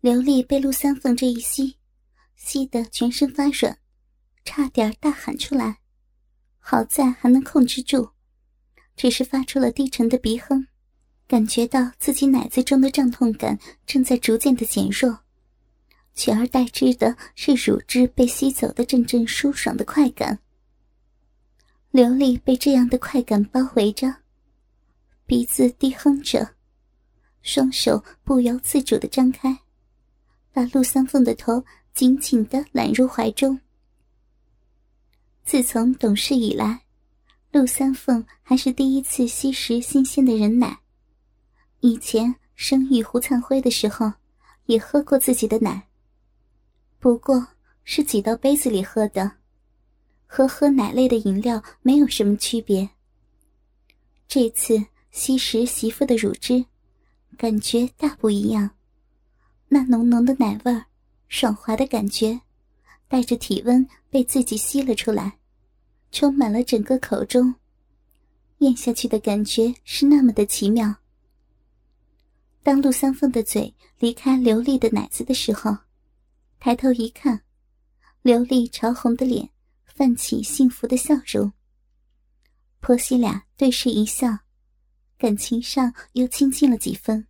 刘丽被陆三凤这一吸，吸得全身发软，差点大喊出来。好在还能控制住，只是发出了低沉的鼻哼，感觉到自己奶子中的胀痛感正在逐渐的减弱，取而代之的是乳汁被吸走的阵阵舒爽的快感。刘丽被这样的快感包围着，鼻子低哼着，双手不由自主的张开。把陆三凤的头紧紧的揽入怀中。自从懂事以来，陆三凤还是第一次吸食新鲜的人奶。以前生育胡灿辉的时候，也喝过自己的奶，不过是挤到杯子里喝的，和喝奶类的饮料没有什么区别。这次吸食媳妇的乳汁，感觉大不一样。那浓浓的奶味儿，爽滑的感觉，带着体温被自己吸了出来，充满了整个口中。咽下去的感觉是那么的奇妙。当陆三凤的嘴离开刘丽的奶子的时候，抬头一看，刘丽潮红的脸泛起幸福的笑容。婆媳俩对视一笑，感情上又亲近了几分。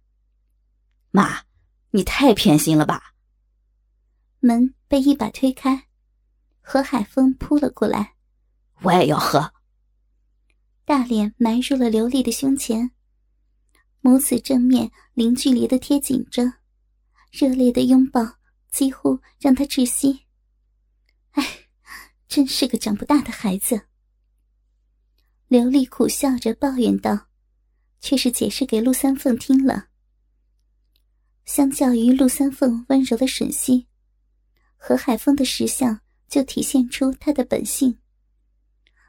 妈。你太偏心了吧！门被一把推开，何海峰扑了过来。我也要喝。大脸埋入了刘丽的胸前，母子正面零距离的贴紧着，热烈的拥抱几乎让他窒息。哎，真是个长不大的孩子。刘丽苦笑着抱怨道，却是解释给陆三凤听了。相较于陆三凤温柔的吮吸，何海峰的石像就体现出他的本性。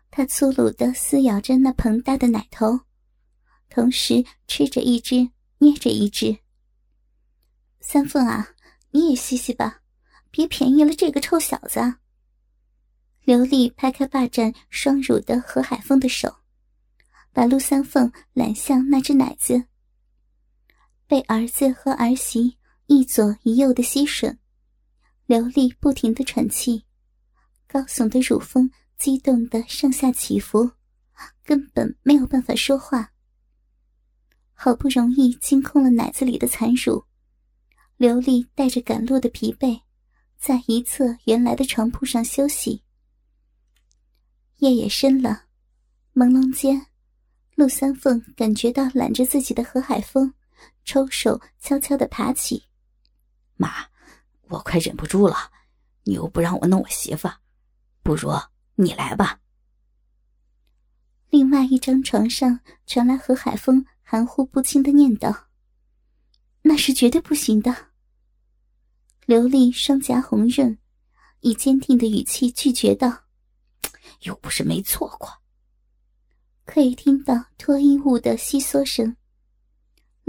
他粗鲁的撕咬着那膨大的奶头，同时吃着一只，捏着一只。三凤啊，你也吸吸吧，别便宜了这个臭小子。刘丽拍开霸占双乳的何海峰的手，把陆三凤揽向那只奶子。被儿子和儿媳一左一右的吸吮，刘丽不停的喘气，高耸的乳峰激动的上下起伏，根本没有办法说话。好不容易清空了奶子里的残乳，刘丽带着赶路的疲惫，在一侧原来的床铺上休息。夜也深了，朦胧间，陆三凤感觉到揽着自己的何海峰。抽手悄悄的爬起，妈，我快忍不住了，你又不让我弄我媳妇，不如你来吧。另外一张床上传来何海峰含糊不清的念叨：“那是绝对不行的。”刘丽双颊红润，以坚定的语气拒绝道：“又不是没做过。”可以听到脱衣物的窸窣声。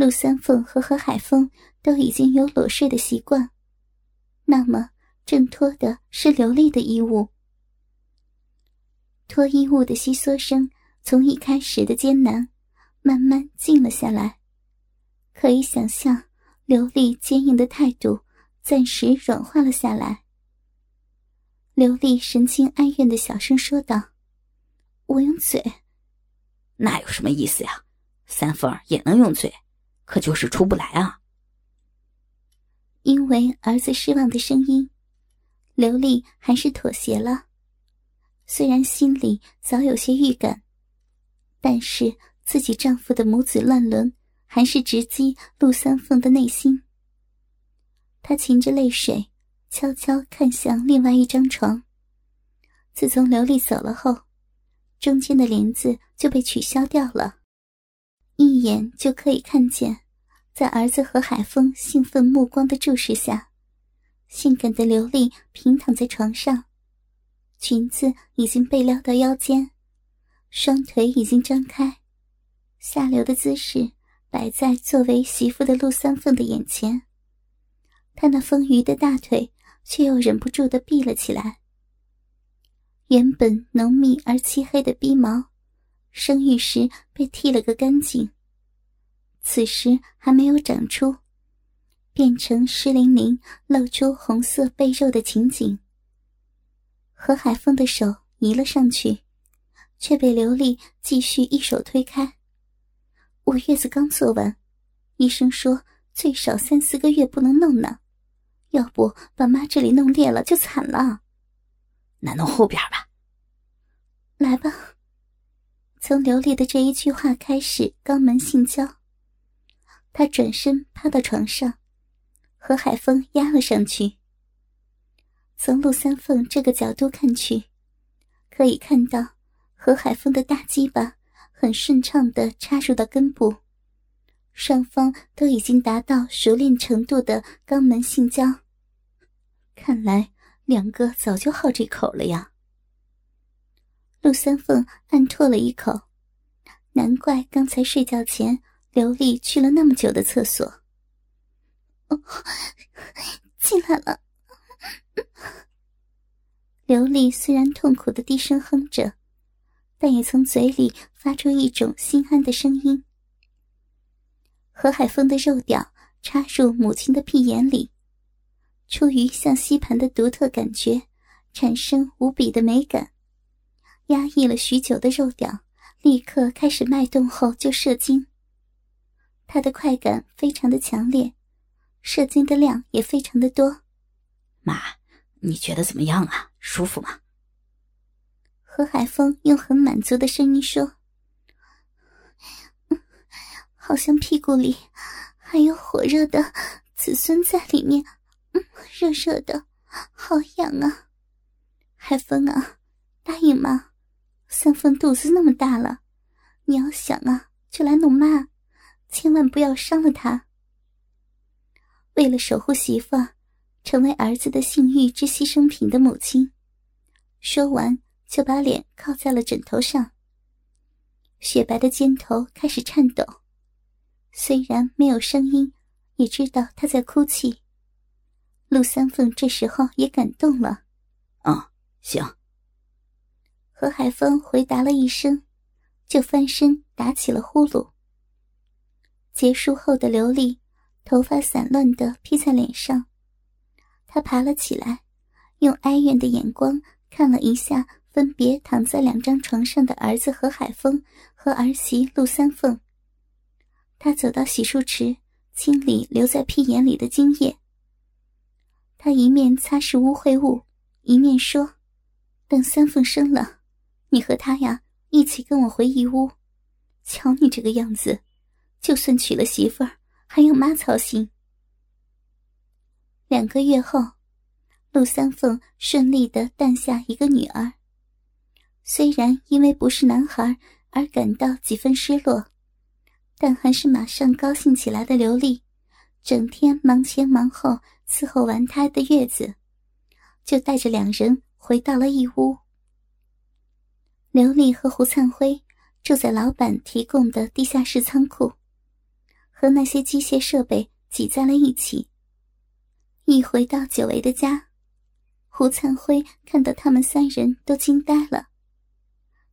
陆三凤和何海峰都已经有裸睡的习惯，那么挣脱的是刘丽的衣物。脱衣物的窸窣声从一开始的艰难，慢慢静了下来。可以想象，刘丽坚硬的态度暂时软化了下来。刘丽神情哀怨的小声说道：“我用嘴，那有什么意思呀？三凤也能用嘴。”可就是出不来啊！因为儿子失望的声音，刘丽还是妥协了。虽然心里早有些预感，但是自己丈夫的母子乱伦还是直击陆三凤的内心。她噙着泪水，悄悄看向另外一张床。自从刘丽走了后，中间的帘子就被取消掉了。一眼就可以看见，在儿子和海风兴奋目光的注视下，性感的刘丽平躺在床上，裙子已经被撩到腰间，双腿已经张开，下流的姿势摆在作为媳妇的陆三凤的眼前。她那丰腴的大腿却又忍不住的闭了起来，原本浓密而漆黑的逼毛。生育时被剃了个干净，此时还没有长出，变成湿淋淋、露出红色背肉的情景。何海峰的手移了上去，却被刘丽继续一手推开。我月子刚做完，医生说最少三四个月不能弄呢，要不把妈这里弄裂了就惨了。那弄后边吧。来吧。从刘丽的这一句话开始，肛门性交。他转身趴到床上，何海峰压了上去。从陆三凤这个角度看去，可以看到何海峰的大鸡巴很顺畅的插入到根部，双方都已经达到熟练程度的肛门性交。看来两个早就好这口了呀。陆三凤暗唾了一口，难怪刚才睡觉前刘丽去了那么久的厕所。哦，进来了。刘丽虽然痛苦的低声哼着，但也从嘴里发出一种心安的声音。何海峰的肉屌插入母亲的屁眼里，出于像吸盘的独特感觉，产生无比的美感。压抑了许久的肉屌立刻开始脉动后就射精。他的快感非常的强烈，射精的量也非常的多。妈。你觉得怎么样啊？舒服吗？何海峰用很满足的声音说：“好像屁股里还有火热的子孙在里面，嗯，热热的，好痒啊！海峰啊，答应妈，三凤肚子那么大了，你要想啊，就来弄妈，千万不要伤了她。为了守护媳妇。”成为儿子的性欲之牺牲品的母亲，说完就把脸靠在了枕头上。雪白的肩头开始颤抖，虽然没有声音，也知道她在哭泣。陆三凤这时候也感动了。嗯，行。何海峰回答了一声，就翻身打起了呼噜。结束后的刘丽，头发散乱的披在脸上。他爬了起来，用哀怨的眼光看了一下分别躺在两张床上的儿子何海峰和儿媳陆三凤。他走到洗漱池，清理留在屁眼里的精液。他一面擦拭污秽物，一面说：“等三凤生了，你和他呀一起跟我回义乌。瞧你这个样子，就算娶了媳妇儿，还要妈操心。”两个月后，陆三凤顺利的诞下一个女儿。虽然因为不是男孩而感到几分失落，但还是马上高兴起来的。刘丽整天忙前忙后伺候完胎的月子，就带着两人回到了义乌。刘丽和胡灿辉住在老板提供的地下室仓库，和那些机械设备挤在了一起。一回到久违的家，胡灿辉看到他们三人都惊呆了，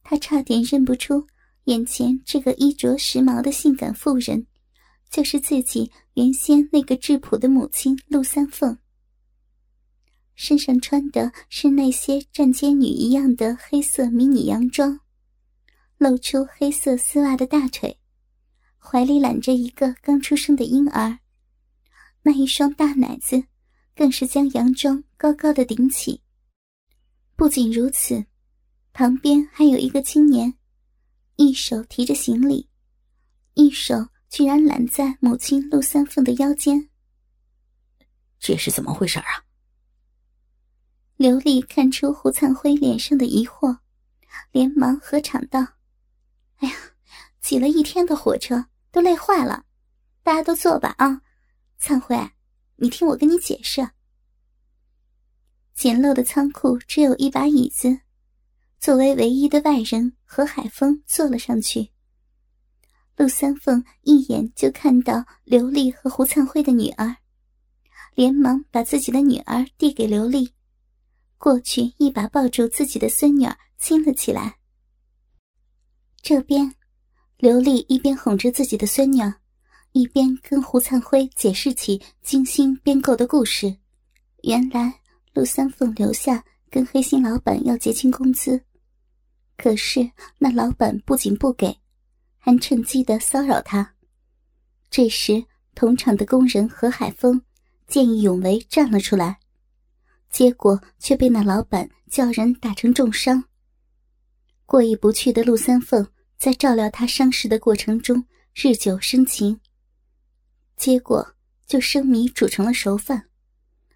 他差点认不出眼前这个衣着时髦的性感妇人，就是自己原先那个质朴的母亲陆三凤。身上穿的是那些站街女一样的黑色迷你洋装，露出黑色丝袜的大腿，怀里揽着一个刚出生的婴儿，那一双大奶子。更是将洋装高高的顶起。不仅如此，旁边还有一个青年，一手提着行李，一手居然揽在母亲陆三凤的腰间。这是怎么回事啊？刘丽看出胡灿辉脸上的疑惑，连忙合场道：“哎呀，挤了一天的火车，都累坏了，大家都坐吧啊，灿辉。”你听我跟你解释。简陋的仓库只有一把椅子，作为唯一的外人，何海峰坐了上去。陆三凤一眼就看到刘丽和胡灿辉的女儿，连忙把自己的女儿递给刘丽，过去一把抱住自己的孙女儿亲了起来。这边，刘丽一边哄着自己的孙女，一边跟胡灿辉解释起精心编构的故事。原来陆三凤留下跟黑心老板要结清工资，可是那老板不仅不给，还趁机的骚扰他。这时，同厂的工人何海峰见义勇为站了出来，结果却被那老板叫人打成重伤。过意不去的陆三凤在照料他伤势的过程中日久生情。结果就生米煮成了熟饭，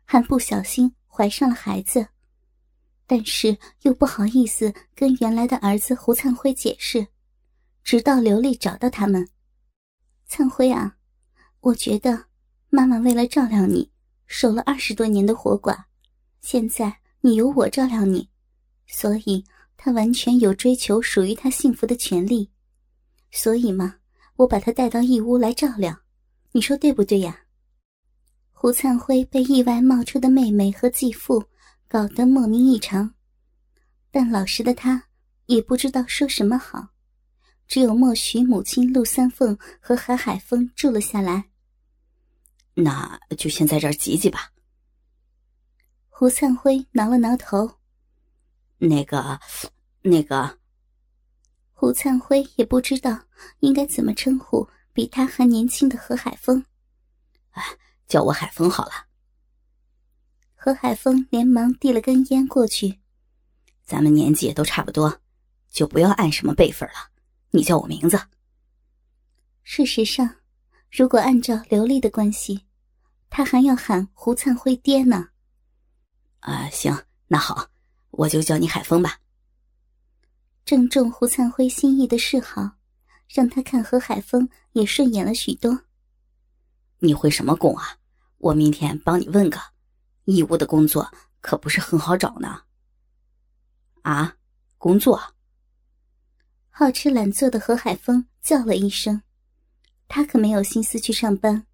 还不小心怀上了孩子，但是又不好意思跟原来的儿子胡灿辉解释，直到刘丽找到他们。灿辉啊，我觉得妈妈为了照料你，守了二十多年的活寡，现在你由我照料你，所以他完全有追求属于他幸福的权利，所以嘛，我把他带到义乌来照料。你说对不对呀？胡灿辉被意外冒出的妹妹和继父搞得莫名异常，但老实的他也不知道说什么好，只有默许母亲陆三凤和韩海峰住了下来。那就先在这儿挤挤吧。胡灿辉挠了挠头，那个，那个，胡灿辉也不知道应该怎么称呼。比他还年轻的何海峰，哎，叫我海峰好了。何海峰连忙递了根烟过去。咱们年纪都差不多，就不要按什么辈分了。你叫我名字。事实上，如果按照刘丽的关系，他还要喊胡灿辉爹呢。啊，行，那好，我就叫你海峰吧。正中胡灿辉心意的示好。让他看何海峰也顺眼了许多。你会什么工啊？我明天帮你问个。义乌的工作可不是很好找呢。啊，工作？好吃懒做的何海峰叫了一声，他可没有心思去上班，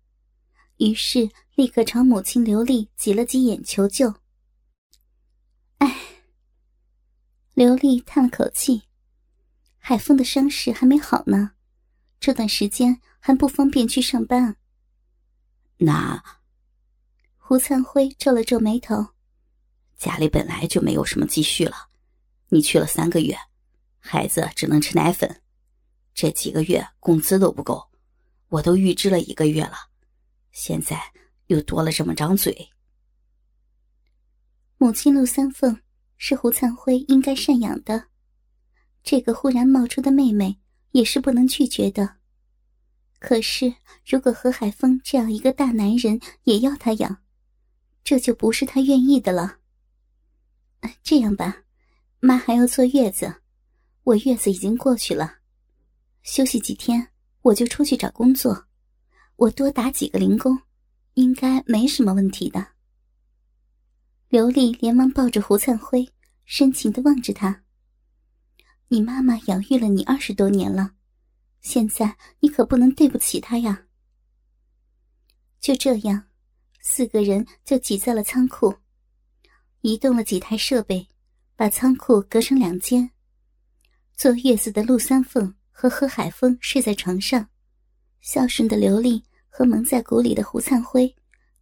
于是立刻朝母亲刘丽挤了挤眼求救。唉，刘丽叹了口气。海峰的伤势还没好呢，这段时间还不方便去上班。那胡灿辉皱了皱眉头，家里本来就没有什么积蓄了，你去了三个月，孩子只能吃奶粉，这几个月工资都不够，我都预支了一个月了，现在又多了这么张嘴。母亲陆三凤是胡灿辉应该赡养的。这个忽然冒出的妹妹也是不能拒绝的。可是，如果何海峰这样一个大男人也要他养，这就不是他愿意的了。这样吧，妈还要坐月子，我月子已经过去了，休息几天我就出去找工作，我多打几个零工，应该没什么问题的。刘丽连忙抱着胡灿辉，深情的望着他。你妈妈养育了你二十多年了，现在你可不能对不起她呀。就这样，四个人就挤在了仓库，移动了几台设备，把仓库隔成两间。坐月子的陆三凤和何海峰睡在床上，孝顺的刘丽和蒙在鼓里的胡灿辉，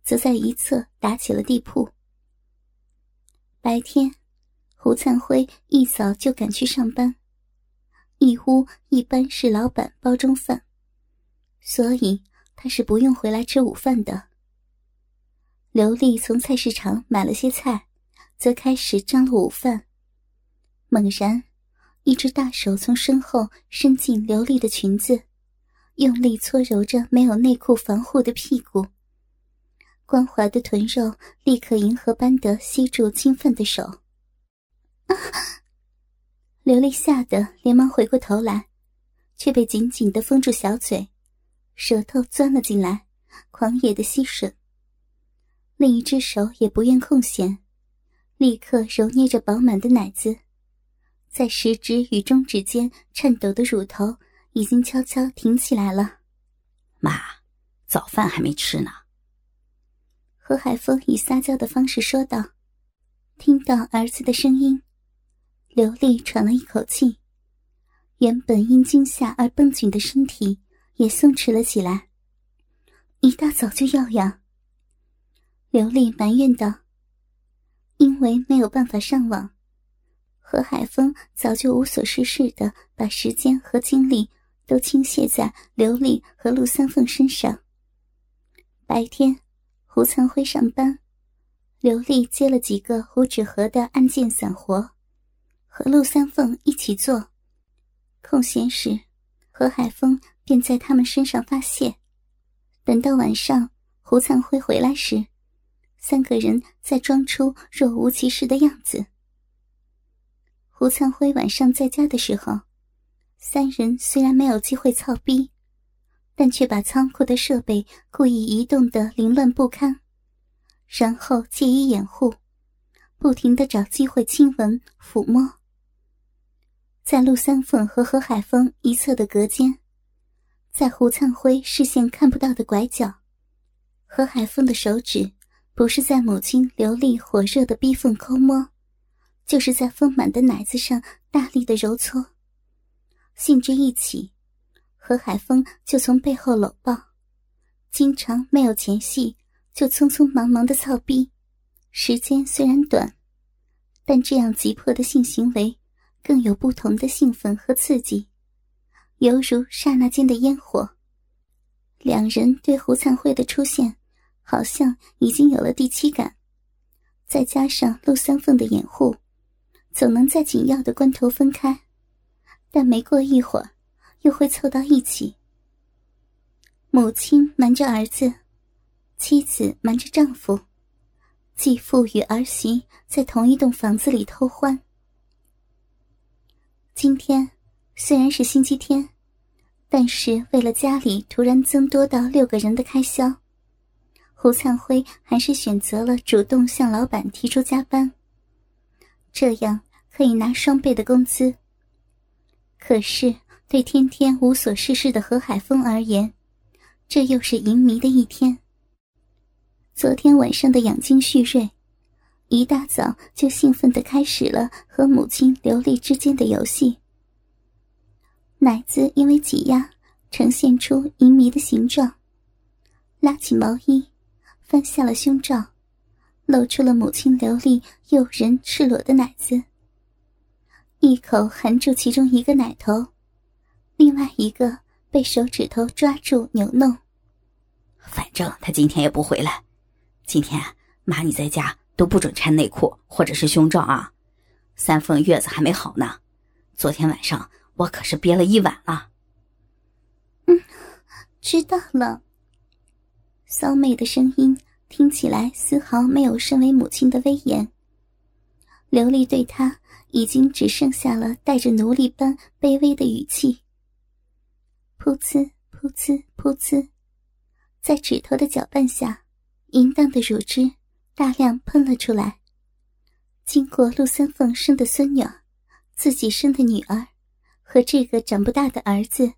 则在一侧打起了地铺。白天。胡灿辉一早就赶去上班，义乌一般是老板包中饭，所以他是不用回来吃午饭的。刘丽从菜市场买了些菜，则开始张罗午饭。猛然，一只大手从身后伸进刘丽的裙子，用力搓揉着没有内裤防护的屁股，光滑的臀肉立刻银河般的吸住侵犯的手。啊！刘丽吓得连忙回过头来，却被紧紧的封住小嘴，舌头钻了进来，狂野的吸吮。另一只手也不愿空闲，立刻揉捏着饱满的奶子，在食指与中指间颤抖的乳头已经悄悄挺起来了。妈，早饭还没吃呢。何海峰以撒娇的方式说道。听到儿子的声音。刘丽喘了一口气，原本因惊吓而绷紧的身体也松弛了起来。一大早就要养。刘丽埋怨道：“因为没有办法上网，何海峰早就无所事事的把时间和精力都倾泻在刘丽和陆三凤身上。白天，胡灿辉上班，刘丽接了几个胡纸盒的案件散活，和陆三凤一起做。空闲时，何海峰便在他们身上发泄。等到晚上，胡灿辉回来时。”三个人在装出若无其事的样子。胡灿辉晚上在家的时候，三人虽然没有机会操逼，但却把仓库的设备故意移动的凌乱不堪，然后借以掩护，不停的找机会亲吻、抚摸。在陆三凤和何海峰一侧的隔间，在胡灿辉视线看不到的拐角，何海峰的手指。不是在母亲流利火热的逼缝抠摸，就是在丰满的奶子上大力的揉搓。兴致一起，何海峰就从背后搂抱，经常没有前戏就匆匆忙忙的操逼。时间虽然短，但这样急迫的性行为更有不同的兴奋和刺激，犹如刹那间的烟火。两人对胡灿辉的出现。好像已经有了第七感，再加上陆三凤的掩护，总能在紧要的关头分开。但没过一会儿，又会凑到一起。母亲瞒着儿子，妻子瞒着丈夫，继父与儿媳在同一栋房子里偷欢。今天虽然是星期天，但是为了家里突然增多到六个人的开销。胡灿辉还是选择了主动向老板提出加班，这样可以拿双倍的工资。可是对天天无所事事的何海峰而言，这又是淫迷的一天。昨天晚上的养精蓄锐，一大早就兴奋地开始了和母亲刘丽之间的游戏。奶子因为挤压，呈现出淫迷的形状，拉起毛衣。翻下了胸罩，露出了母亲刘丽诱人赤裸的奶子。一口含住其中一个奶头，另外一个被手指头抓住扭弄。反正他今天也不回来，今天妈你在家都不准穿内裤或者是胸罩啊。三凤月子还没好呢，昨天晚上我可是憋了一晚了。嗯，知道了。骚妹的声音听起来丝毫没有身为母亲的威严。刘丽对她已经只剩下了带着奴隶般卑微的语气。噗呲噗呲噗呲，在指头的搅拌下，淫荡的乳汁大量喷了出来。经过陆三凤生的孙女，自己生的女儿，和这个长不大的儿子，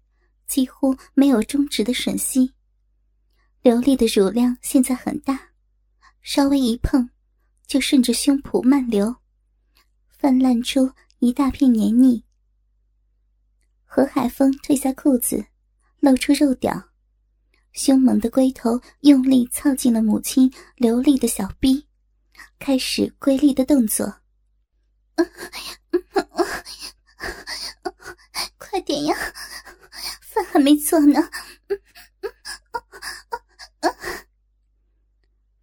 几乎没有终止的吮吸。刘丽的乳量现在很大，稍微一碰，就顺着胸脯漫流，泛滥出一大片黏腻。何海峰褪下裤子，露出肉屌，凶猛的龟头用力操进了母亲刘丽的小臂，开始瑰丽的动作。快点呀，饭还没做呢。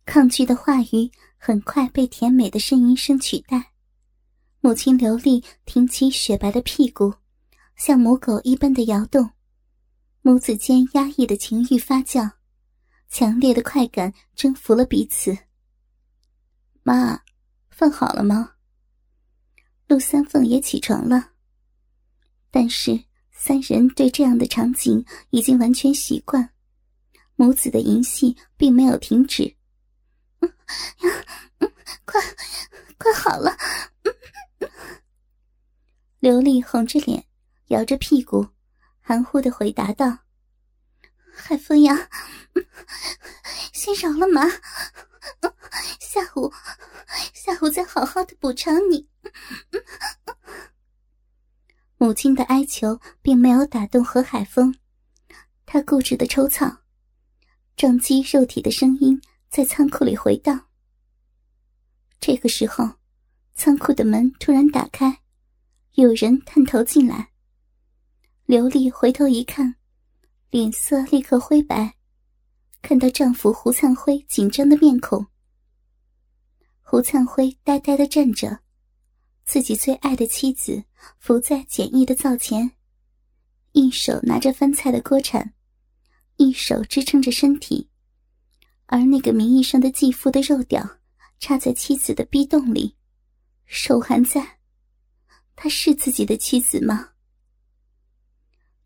抗拒的话语很快被甜美的呻吟声取代。母亲刘丽挺起雪白的屁股，像母狗一般的摇动，母子间压抑的情欲发酵，强烈的快感征服了彼此。妈，饭好了吗？陆三凤也起床了，但是三人对这样的场景已经完全习惯，母子的淫戏并没有停止。快，快好了！刘丽红着脸，摇着屁股，含糊的回答道：“海风呀，先饶了妈，下午，下午再好好的补偿你。”母亲的哀求并没有打动何海峰，他固执的抽草，撞击肉体的声音在仓库里回荡。这个时候，仓库的门突然打开，有人探头进来。刘丽回头一看，脸色立刻灰白，看到丈夫胡灿辉紧张的面孔。胡灿辉呆呆的站着，自己最爱的妻子伏在简易的灶前，一手拿着翻菜的锅铲，一手支撑着身体，而那个名义上的继父的肉屌插在妻子的逼洞里，手还在。他是自己的妻子吗？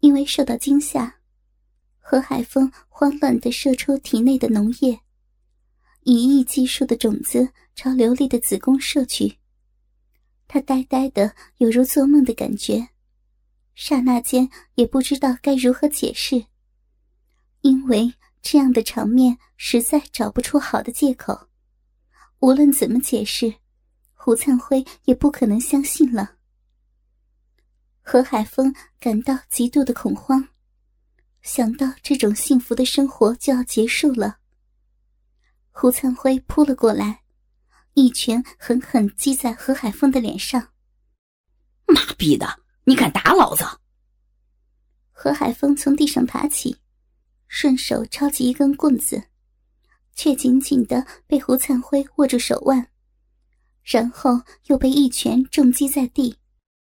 因为受到惊吓，何海峰慌乱的射出体内的脓液，一亿计数的种子朝刘丽的子宫射去。他呆呆的，有如做梦的感觉，刹那间也不知道该如何解释，因为这样的场面实在找不出好的借口。无论怎么解释，胡灿辉也不可能相信了。何海峰感到极度的恐慌，想到这种幸福的生活就要结束了。胡灿辉扑了过来，一拳狠狠击在何海峰的脸上。“妈逼的，你敢打老子！”何海峰从地上爬起，顺手抄起一根棍子，却紧紧的被胡灿辉握住手腕，然后又被一拳重击在地。